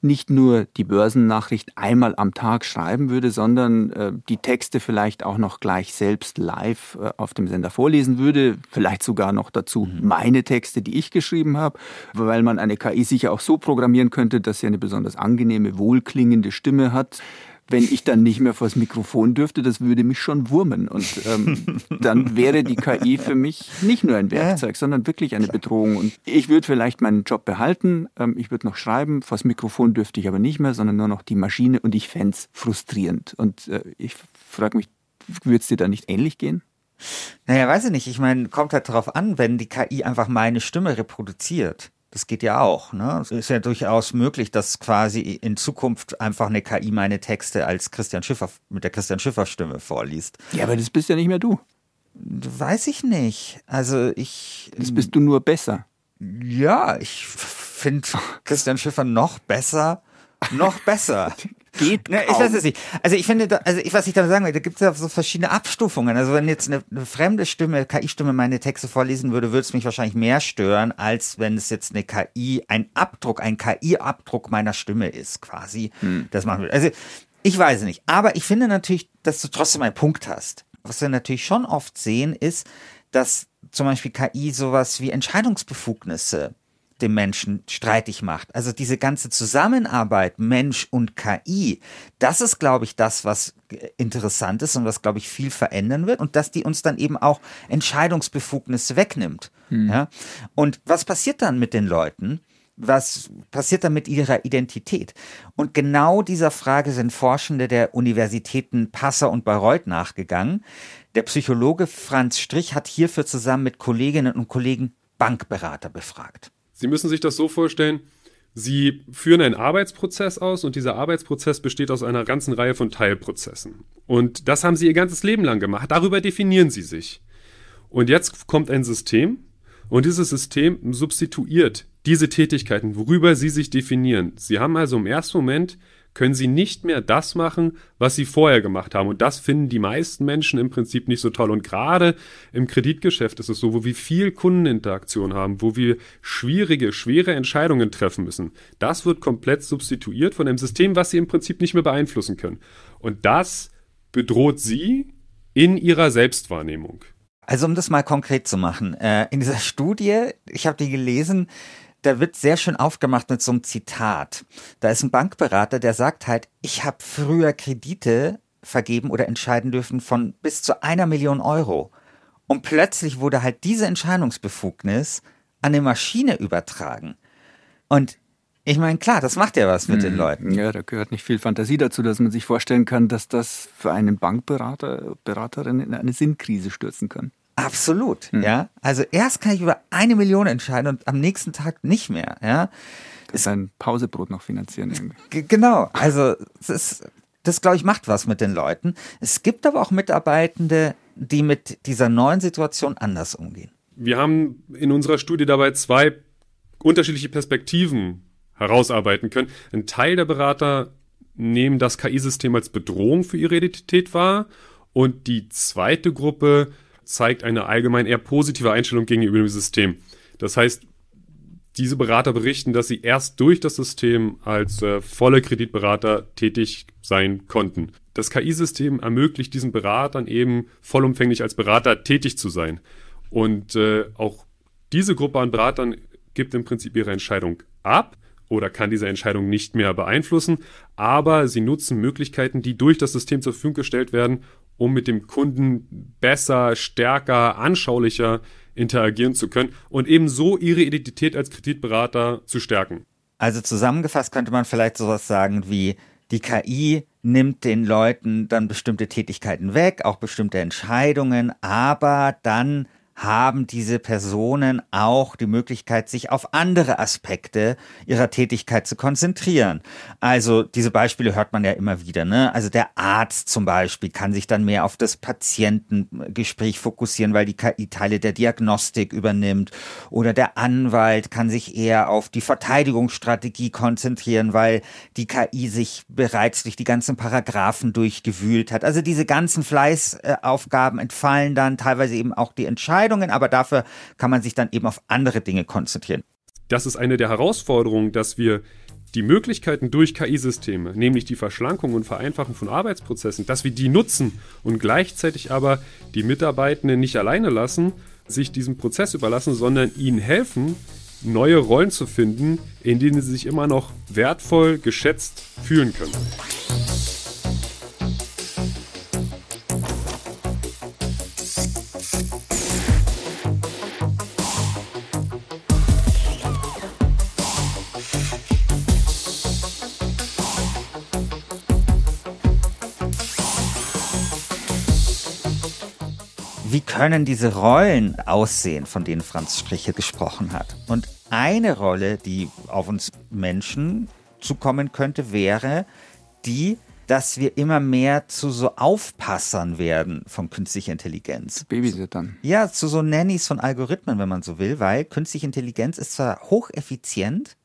nicht nur die Börsennachricht einmal am Tag schreiben würde, sondern äh, die Texte vielleicht auch noch gleich selbst live äh, auf dem Sender vorlesen würde, vielleicht sogar noch dazu mhm. meine Texte, die ich geschrieben habe, weil man eine KI sicher auch so programmieren könnte, dass sie eine besonders angenehme, wohlklingende Stimme hat wenn ich dann nicht mehr vors Mikrofon dürfte, das würde mich schon wurmen. Und ähm, dann wäre die KI für mich nicht nur ein Werkzeug, sondern wirklich eine Bedrohung. Und ich würde vielleicht meinen Job behalten, ähm, ich würde noch schreiben, vors Mikrofon dürfte ich aber nicht mehr, sondern nur noch die Maschine und ich fände es frustrierend. Und äh, ich frage mich, würde es dir da nicht ähnlich gehen? Naja, weiß ich nicht. Ich meine, kommt halt darauf an, wenn die KI einfach meine Stimme reproduziert das geht ja auch. Ne? Es ist ja durchaus möglich, dass quasi in Zukunft einfach eine KI meine Texte als Christian Schiffer mit der Christian Schiffer Stimme vorliest. Ja, aber das bist ja nicht mehr du. Weiß ich nicht. Also ich. Das bist du nur besser. Ja, ich finde Christian Schiffer noch besser. Noch besser. geht ne, Ich weiß es nicht. Also ich finde, da, also ich, was ich da sagen will, da gibt es ja so verschiedene Abstufungen. Also wenn jetzt eine, eine fremde Stimme, KI-Stimme meine Texte vorlesen würde, würde es mich wahrscheinlich mehr stören, als wenn es jetzt eine KI, ein Abdruck, ein KI-Abdruck meiner Stimme ist, quasi. Hm. Das machen würde. Also ich weiß es nicht. Aber ich finde natürlich, dass du trotzdem einen Punkt hast. Was wir natürlich schon oft sehen, ist, dass zum Beispiel KI sowas wie Entscheidungsbefugnisse dem Menschen streitig macht. Also diese ganze Zusammenarbeit Mensch und KI, das ist, glaube ich, das, was interessant ist und was, glaube ich, viel verändern wird und dass die uns dann eben auch Entscheidungsbefugnisse wegnimmt. Hm. Ja? Und was passiert dann mit den Leuten? was passiert dann mit ihrer Identität? Und genau dieser Frage sind Forschende der Universitäten Passau und Bayreuth nachgegangen. Der Psychologe Franz Strich hat hierfür zusammen mit Kolleginnen und Kollegen Bankberater befragt. Sie müssen sich das so vorstellen, Sie führen einen Arbeitsprozess aus und dieser Arbeitsprozess besteht aus einer ganzen Reihe von Teilprozessen. Und das haben Sie Ihr ganzes Leben lang gemacht. Darüber definieren Sie sich. Und jetzt kommt ein System und dieses System substituiert diese Tätigkeiten, worüber Sie sich definieren. Sie haben also im ersten Moment können sie nicht mehr das machen, was sie vorher gemacht haben. Und das finden die meisten Menschen im Prinzip nicht so toll. Und gerade im Kreditgeschäft ist es so, wo wir viel Kundeninteraktion haben, wo wir schwierige, schwere Entscheidungen treffen müssen. Das wird komplett substituiert von einem System, was sie im Prinzip nicht mehr beeinflussen können. Und das bedroht sie in ihrer Selbstwahrnehmung. Also um das mal konkret zu machen, äh, in dieser Studie, ich habe die gelesen, da wird sehr schön aufgemacht mit so einem Zitat. Da ist ein Bankberater, der sagt halt, ich habe früher Kredite vergeben oder entscheiden dürfen von bis zu einer Million Euro. Und plötzlich wurde halt diese Entscheidungsbefugnis an eine Maschine übertragen. Und ich meine, klar, das macht ja was mit mhm. den Leuten. Ja, da gehört nicht viel Fantasie dazu, dass man sich vorstellen kann, dass das für einen Bankberater, Beraterin in eine Sinnkrise stürzen kann. Absolut, mhm. ja. Also erst kann ich über eine Million entscheiden und am nächsten Tag nicht mehr, ja. Das sein Pausebrot noch finanzieren. Irgendwie. Genau, also das, das glaube ich macht was mit den Leuten. Es gibt aber auch Mitarbeitende, die mit dieser neuen Situation anders umgehen. Wir haben in unserer Studie dabei zwei unterschiedliche Perspektiven herausarbeiten können. Ein Teil der Berater nehmen das KI-System als Bedrohung für ihre Identität wahr und die zweite Gruppe zeigt eine allgemein eher positive Einstellung gegenüber dem System. Das heißt, diese Berater berichten, dass sie erst durch das System als äh, volle Kreditberater tätig sein konnten. Das KI-System ermöglicht diesen Beratern eben vollumfänglich als Berater tätig zu sein. Und äh, auch diese Gruppe an Beratern gibt im Prinzip ihre Entscheidung ab oder kann diese Entscheidung nicht mehr beeinflussen, aber sie nutzen Möglichkeiten, die durch das System zur Verfügung gestellt werden, um mit dem Kunden besser, stärker, anschaulicher interagieren zu können und eben ihre Identität als Kreditberater zu stärken. Also zusammengefasst könnte man vielleicht sowas sagen wie, die KI nimmt den Leuten dann bestimmte Tätigkeiten weg, auch bestimmte Entscheidungen, aber dann haben diese Personen auch die Möglichkeit, sich auf andere Aspekte ihrer Tätigkeit zu konzentrieren. Also diese Beispiele hört man ja immer wieder. Ne? Also der Arzt zum Beispiel kann sich dann mehr auf das Patientengespräch fokussieren, weil die KI Teile der Diagnostik übernimmt. Oder der Anwalt kann sich eher auf die Verteidigungsstrategie konzentrieren, weil die KI sich bereits durch die ganzen Paragraphen durchgewühlt hat. Also diese ganzen Fleißaufgaben entfallen dann, teilweise eben auch die Entscheidung Entscheidungen, aber dafür kann man sich dann eben auf andere Dinge konzentrieren. Das ist eine der Herausforderungen, dass wir die Möglichkeiten durch KI-Systeme, nämlich die Verschlankung und Vereinfachung von Arbeitsprozessen, dass wir die nutzen und gleichzeitig aber die Mitarbeitenden nicht alleine lassen, sich diesem Prozess überlassen, sondern ihnen helfen, neue Rollen zu finden, in denen sie sich immer noch wertvoll, geschätzt fühlen können. Wie können diese Rollen aussehen, von denen Franz Striche gesprochen hat. Und eine Rolle, die auf uns Menschen zukommen könnte, wäre die, dass wir immer mehr zu so Aufpassern werden von künstlicher Intelligenz. Babysittern. Ja, zu so Nannies von Algorithmen, wenn man so will, weil künstliche Intelligenz ist zwar hocheffizient,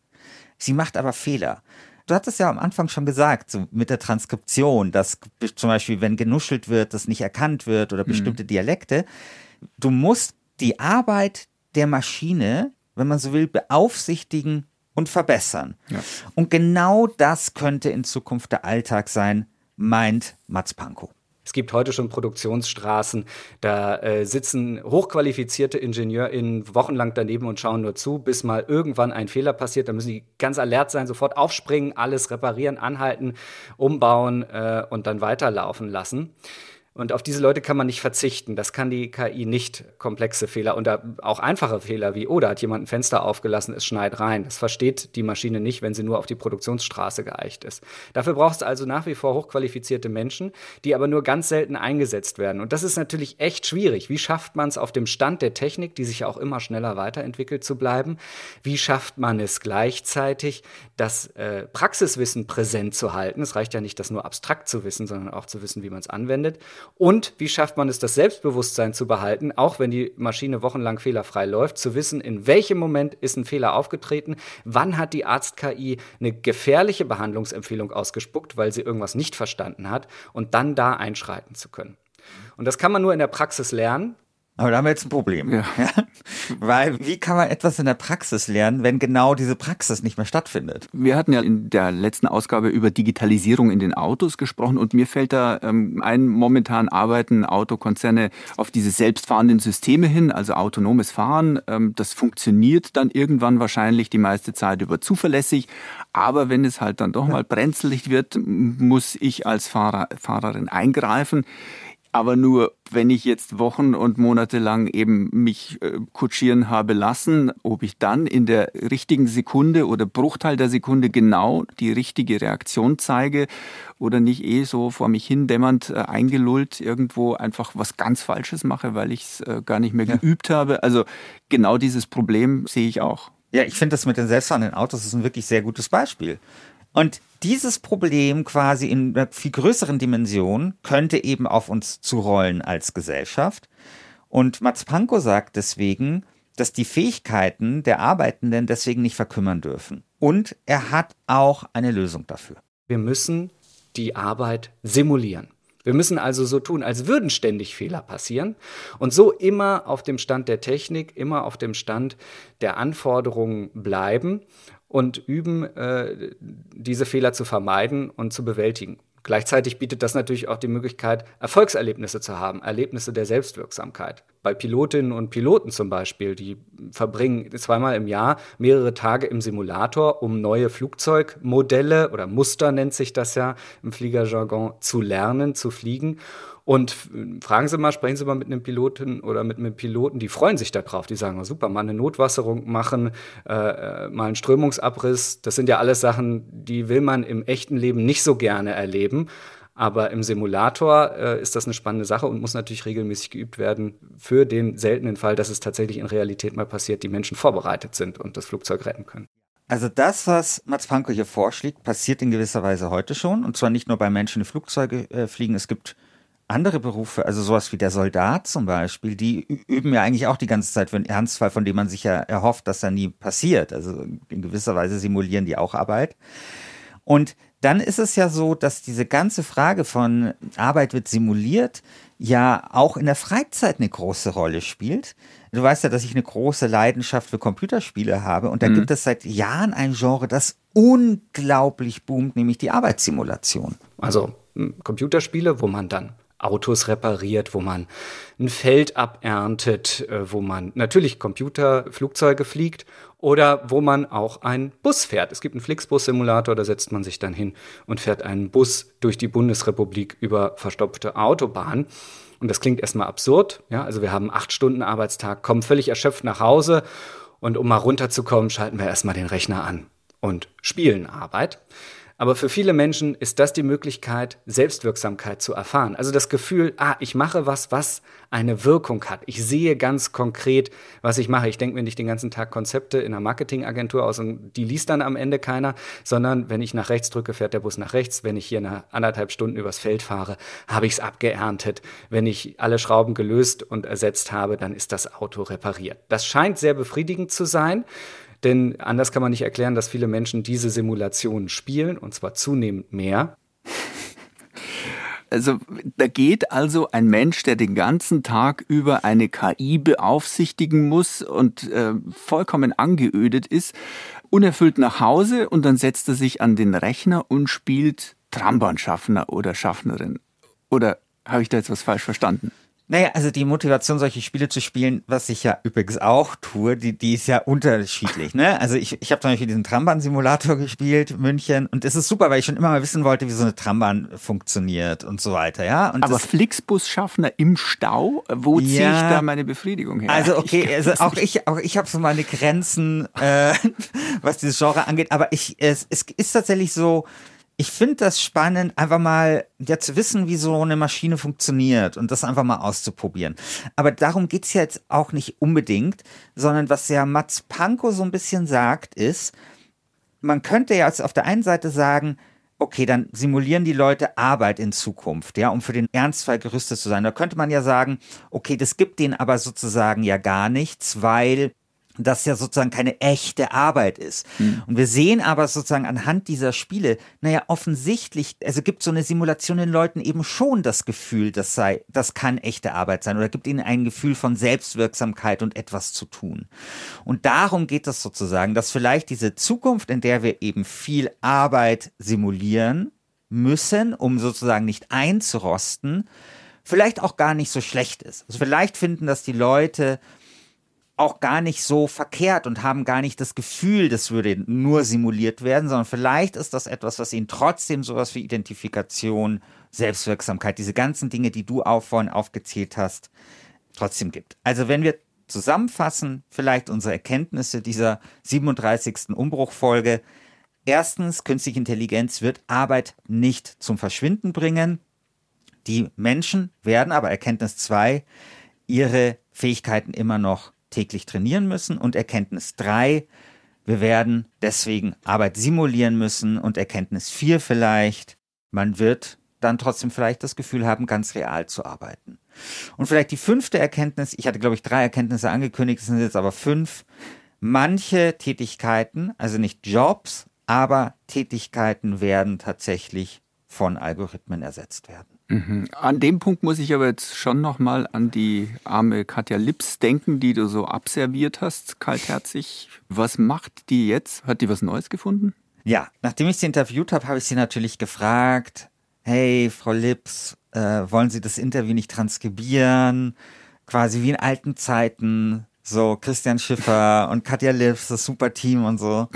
sie macht aber Fehler. Du hattest ja am Anfang schon gesagt, so mit der Transkription, dass zum Beispiel, wenn genuschelt wird, das nicht erkannt wird oder mhm. bestimmte mhm. Dialekte. Du musst die Arbeit der Maschine, wenn man so will, beaufsichtigen und verbessern. Ja. Und genau das könnte in Zukunft der Alltag sein, meint Mats Pankow. Es gibt heute schon Produktionsstraßen, da äh, sitzen hochqualifizierte IngenieurInnen wochenlang daneben und schauen nur zu, bis mal irgendwann ein Fehler passiert. Da müssen die ganz alert sein, sofort aufspringen, alles reparieren, anhalten, umbauen äh, und dann weiterlaufen lassen. Und auf diese Leute kann man nicht verzichten. Das kann die KI nicht. Komplexe Fehler und auch einfache Fehler wie, oh, da hat jemand ein Fenster aufgelassen, es schneit rein. Das versteht die Maschine nicht, wenn sie nur auf die Produktionsstraße geeicht ist. Dafür braucht es also nach wie vor hochqualifizierte Menschen, die aber nur ganz selten eingesetzt werden. Und das ist natürlich echt schwierig. Wie schafft man es auf dem Stand der Technik, die sich auch immer schneller weiterentwickelt, zu bleiben? Wie schafft man es gleichzeitig, das äh, Praxiswissen präsent zu halten? Es reicht ja nicht, das nur abstrakt zu wissen, sondern auch zu wissen, wie man es anwendet. Und wie schafft man es, das Selbstbewusstsein zu behalten, auch wenn die Maschine wochenlang fehlerfrei läuft, zu wissen, in welchem Moment ist ein Fehler aufgetreten, wann hat die Arzt-KI eine gefährliche Behandlungsempfehlung ausgespuckt, weil sie irgendwas nicht verstanden hat und dann da einschreiten zu können. Und das kann man nur in der Praxis lernen. Aber da haben wir jetzt ein Problem. Ja. ja. Weil wie kann man etwas in der Praxis lernen, wenn genau diese Praxis nicht mehr stattfindet? Wir hatten ja in der letzten Ausgabe über Digitalisierung in den Autos gesprochen und mir fällt da ähm, ein, momentan arbeiten Autokonzerne auf diese selbstfahrenden Systeme hin, also autonomes Fahren. Ähm, das funktioniert dann irgendwann wahrscheinlich die meiste Zeit über zuverlässig. Aber wenn es halt dann doch mal brenzlig wird, muss ich als Fahrer, Fahrerin eingreifen aber nur, wenn ich jetzt Wochen und Monate lang eben mich äh, kutschieren habe lassen, ob ich dann in der richtigen Sekunde oder Bruchteil der Sekunde genau die richtige Reaktion zeige oder nicht eh so vor mich hin dämmernd äh, eingelullt irgendwo einfach was ganz Falsches mache, weil ich es äh, gar nicht mehr ja. geübt habe. Also genau dieses Problem sehe ich auch. Ja, ich finde das mit den selbstfahrenden Autos ist ein wirklich sehr gutes Beispiel. Und dieses Problem quasi in einer viel größeren Dimension könnte eben auf uns zurollen als Gesellschaft. Und Mats Pankow sagt deswegen, dass die Fähigkeiten der Arbeitenden deswegen nicht verkümmern dürfen. Und er hat auch eine Lösung dafür. Wir müssen die Arbeit simulieren. Wir müssen also so tun, als würden ständig Fehler passieren und so immer auf dem Stand der Technik, immer auf dem Stand der Anforderungen bleiben und üben, äh, diese Fehler zu vermeiden und zu bewältigen. Gleichzeitig bietet das natürlich auch die Möglichkeit, Erfolgserlebnisse zu haben, Erlebnisse der Selbstwirksamkeit. bei Pilotinnen und Piloten zum Beispiel, die verbringen zweimal im Jahr mehrere Tage im Simulator, um neue Flugzeugmodelle oder Muster nennt sich das ja im Fliegerjargon zu lernen, zu fliegen. Und fragen Sie mal, sprechen Sie mal mit einem Piloten oder mit einem Piloten, die freuen sich darauf. Die sagen, oh, super, mal eine Notwasserung machen, äh, äh, mal einen Strömungsabriss. Das sind ja alles Sachen, die will man im echten Leben nicht so gerne erleben. Aber im Simulator äh, ist das eine spannende Sache und muss natürlich regelmäßig geübt werden für den seltenen Fall, dass es tatsächlich in Realität mal passiert, die Menschen vorbereitet sind und das Flugzeug retten können. Also das, was Mats Pankow hier vorschlägt, passiert in gewisser Weise heute schon. Und zwar nicht nur bei Menschen, die Flugzeuge äh, fliegen. Es gibt andere Berufe, also sowas wie der Soldat zum Beispiel, die üben ja eigentlich auch die ganze Zeit für einen Ernstfall, von dem man sich ja erhofft, dass er nie passiert. Also in gewisser Weise simulieren die auch Arbeit. Und dann ist es ja so, dass diese ganze Frage von Arbeit wird simuliert ja auch in der Freizeit eine große Rolle spielt. Du weißt ja, dass ich eine große Leidenschaft für Computerspiele habe und da mhm. gibt es seit Jahren ein Genre, das unglaublich boomt, nämlich die Arbeitssimulation. Also hm, Computerspiele, wo man dann Autos repariert, wo man ein Feld aberntet, äh, wo man natürlich Computer, Flugzeuge fliegt oder wo man auch einen Bus fährt. Es gibt einen Flixbus-Simulator, da setzt man sich dann hin und fährt einen Bus durch die Bundesrepublik über verstopfte Autobahnen. Und das klingt erstmal absurd. Ja, also wir haben acht Stunden Arbeitstag, kommen völlig erschöpft nach Hause und um mal runterzukommen, schalten wir erstmal den Rechner an und spielen Arbeit. Aber für viele Menschen ist das die Möglichkeit, Selbstwirksamkeit zu erfahren. Also das Gefühl, ah, ich mache was, was eine Wirkung hat. Ich sehe ganz konkret, was ich mache. Ich denke mir nicht den ganzen Tag Konzepte in einer Marketingagentur aus und die liest dann am Ende keiner, sondern wenn ich nach rechts drücke, fährt der Bus nach rechts. Wenn ich hier eine anderthalb Stunden übers Feld fahre, habe ich es abgeerntet. Wenn ich alle Schrauben gelöst und ersetzt habe, dann ist das Auto repariert. Das scheint sehr befriedigend zu sein. Denn anders kann man nicht erklären, dass viele Menschen diese Simulationen spielen, und zwar zunehmend mehr. Also da geht also ein Mensch, der den ganzen Tag über eine KI beaufsichtigen muss und äh, vollkommen angeödet ist, unerfüllt nach Hause und dann setzt er sich an den Rechner und spielt Trambanschaffner oder Schaffnerin. Oder habe ich da jetzt was falsch verstanden? Naja, also die Motivation, solche Spiele zu spielen, was ich ja übrigens auch tue, die, die ist ja unterschiedlich. Ne? Also ich, ich habe zum Beispiel diesen Trambahn-Simulator gespielt, München, und es ist super, weil ich schon immer mal wissen wollte, wie so eine Trambahn funktioniert und so weiter. Ja? Und Aber Flixbus-Schaffner im Stau, wo ja, ziehe ich da meine Befriedigung her? Also okay, also auch ich, auch ich habe so meine Grenzen, äh, was dieses Genre angeht, aber ich, es, es ist tatsächlich so, ich finde das spannend, einfach mal ja zu wissen, wie so eine Maschine funktioniert und das einfach mal auszuprobieren. Aber darum geht's jetzt auch nicht unbedingt, sondern was ja Mats Pankow so ein bisschen sagt, ist, man könnte ja jetzt auf der einen Seite sagen, okay, dann simulieren die Leute Arbeit in Zukunft, ja, um für den Ernstfall gerüstet zu sein. Da könnte man ja sagen, okay, das gibt denen aber sozusagen ja gar nichts, weil das ja sozusagen keine echte Arbeit ist. Mhm. Und wir sehen aber sozusagen anhand dieser Spiele, naja, offensichtlich, also gibt so eine Simulation den Leuten eben schon das Gefühl, das sei, das kann echte Arbeit sein oder gibt ihnen ein Gefühl von Selbstwirksamkeit und etwas zu tun. Und darum geht es sozusagen, dass vielleicht diese Zukunft, in der wir eben viel Arbeit simulieren müssen, um sozusagen nicht einzurosten, vielleicht auch gar nicht so schlecht ist. Also vielleicht finden das die Leute auch gar nicht so verkehrt und haben gar nicht das Gefühl, das würde nur simuliert werden, sondern vielleicht ist das etwas, was ihnen trotzdem sowas wie Identifikation, Selbstwirksamkeit, diese ganzen Dinge, die du auch vorhin aufgezählt hast, trotzdem gibt. Also wenn wir zusammenfassen, vielleicht unsere Erkenntnisse dieser 37. Umbruchfolge. Erstens, künstliche Intelligenz wird Arbeit nicht zum Verschwinden bringen. Die Menschen werden aber, Erkenntnis 2, ihre Fähigkeiten immer noch täglich trainieren müssen. Und Erkenntnis 3, wir werden deswegen Arbeit simulieren müssen. Und Erkenntnis 4 vielleicht, man wird dann trotzdem vielleicht das Gefühl haben, ganz real zu arbeiten. Und vielleicht die fünfte Erkenntnis, ich hatte glaube ich drei Erkenntnisse angekündigt, es sind jetzt aber fünf. Manche Tätigkeiten, also nicht Jobs, aber Tätigkeiten werden tatsächlich von Algorithmen ersetzt werden. Mhm. An dem Punkt muss ich aber jetzt schon nochmal an die arme Katja Lips denken, die du so abserviert hast, kaltherzig. Was macht die jetzt? Hat die was Neues gefunden? Ja, nachdem ich sie interviewt habe, habe ich sie natürlich gefragt, hey, Frau Lips, äh, wollen Sie das Interview nicht transkribieren? quasi wie in alten Zeiten, so Christian Schiffer und Katja Lips, das super Team und so.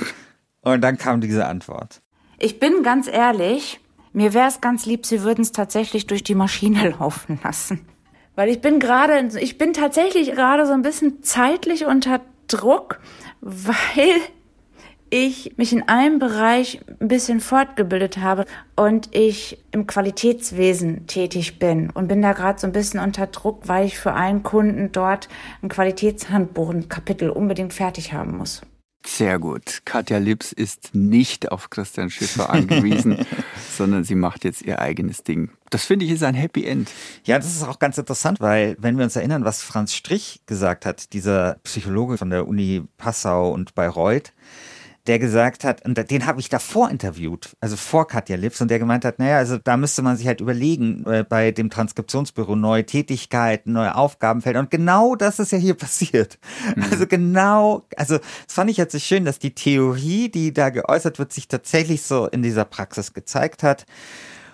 Und dann kam diese Antwort. Ich bin ganz ehrlich, mir wäre es ganz lieb, Sie würden es tatsächlich durch die Maschine laufen lassen. Weil ich bin gerade, ich bin tatsächlich gerade so ein bisschen zeitlich unter Druck, weil ich mich in einem Bereich ein bisschen fortgebildet habe und ich im Qualitätswesen tätig bin und bin da gerade so ein bisschen unter Druck, weil ich für einen Kunden dort ein Qualitätshandbuch, ein Kapitel unbedingt fertig haben muss. Sehr gut. Katja Lips ist nicht auf Christian Schiffer angewiesen, sondern sie macht jetzt ihr eigenes Ding. Das finde ich ist ein Happy End. Ja, das ist auch ganz interessant, weil wenn wir uns erinnern, was Franz Strich gesagt hat, dieser Psychologe von der Uni Passau und Bayreuth, der gesagt hat, und den habe ich davor interviewt, also vor Katja Lips, und der gemeint hat, naja, also da müsste man sich halt überlegen, äh, bei dem Transkriptionsbüro neue Tätigkeiten, neue Aufgabenfelder. Und genau das ist ja hier passiert. Mhm. Also genau, also das fand ich jetzt so schön, dass die Theorie, die da geäußert wird, sich tatsächlich so in dieser Praxis gezeigt hat.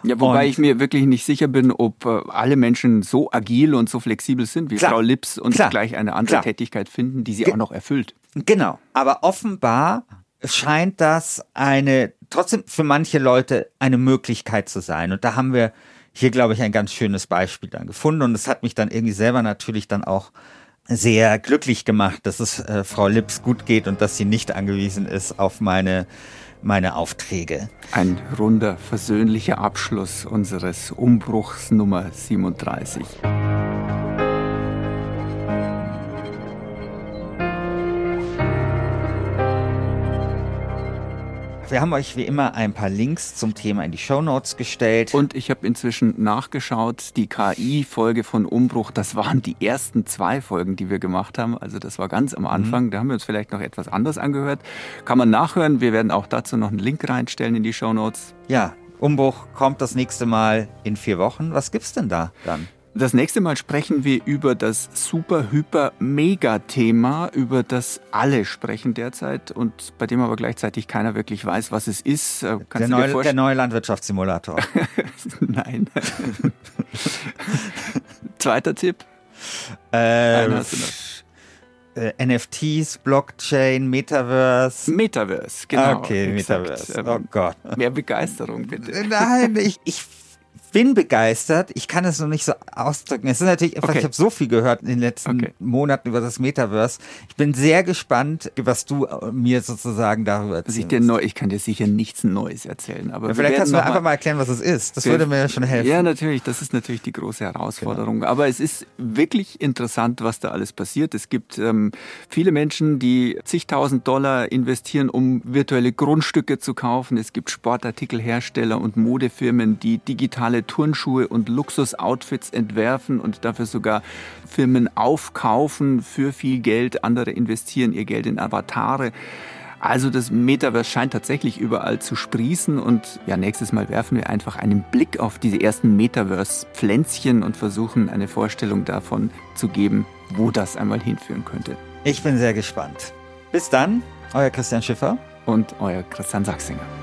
Ja, wobei und ich mir wirklich nicht sicher bin, ob äh, alle Menschen so agil und so flexibel sind wie klar, Frau Lips und klar, gleich eine andere klar. Tätigkeit finden, die sie auch noch erfüllt. Genau. Aber offenbar scheint das eine, trotzdem für manche Leute eine Möglichkeit zu sein. Und da haben wir hier, glaube ich, ein ganz schönes Beispiel dann gefunden. Und es hat mich dann irgendwie selber natürlich dann auch sehr glücklich gemacht, dass es äh, Frau Lips gut geht und dass sie nicht angewiesen ist auf meine meine Aufträge. Ein runder, versöhnlicher Abschluss unseres Umbruchs Nummer 37. Wir haben euch wie immer ein paar Links zum Thema in die Show Notes gestellt. Und ich habe inzwischen nachgeschaut, die KI-Folge von Umbruch, das waren die ersten zwei Folgen, die wir gemacht haben. Also das war ganz am Anfang. Mhm. Da haben wir uns vielleicht noch etwas anders angehört. Kann man nachhören. Wir werden auch dazu noch einen Link reinstellen in die Show Notes. Ja, Umbruch kommt das nächste Mal in vier Wochen. Was gibt's denn da dann? Das nächste Mal sprechen wir über das super, hyper, mega Thema, über das alle sprechen derzeit und bei dem aber gleichzeitig keiner wirklich weiß, was es ist. Äh, der, neue, der neue Landwirtschaftssimulator. Nein. Zweiter Tipp. Ähm, äh, NFTs, Blockchain, Metaverse. Metaverse, genau. Okay, exakt. Metaverse. Oh Gott. Mehr Begeisterung, bitte. Nein, ich, ich bin begeistert. Ich kann es noch nicht so ausdrücken. Es ist natürlich okay. ich habe so viel gehört in den letzten okay. Monaten über das Metaverse. Ich bin sehr gespannt, was du äh, mir sozusagen darüber erzählst. Ich, dir neu, ich kann dir sicher nichts Neues erzählen. Aber ja, vielleicht kannst du mir einfach mal erklären, was es ist. Das würde mir schon helfen. Ja, natürlich. Das ist natürlich die große Herausforderung. Genau. Aber es ist wirklich interessant, was da alles passiert. Es gibt ähm, viele Menschen, die zigtausend Dollar investieren, um virtuelle Grundstücke zu kaufen. Es gibt Sportartikelhersteller und Modefirmen, die digitale Turnschuhe und Luxusoutfits entwerfen und dafür sogar Firmen aufkaufen für viel Geld. Andere investieren ihr Geld in Avatare. Also das Metaverse scheint tatsächlich überall zu sprießen und ja, nächstes Mal werfen wir einfach einen Blick auf diese ersten Metaverse-Pflänzchen und versuchen eine Vorstellung davon zu geben, wo das einmal hinführen könnte. Ich bin sehr gespannt. Bis dann, euer Christian Schiffer und euer Christian Sachsinger.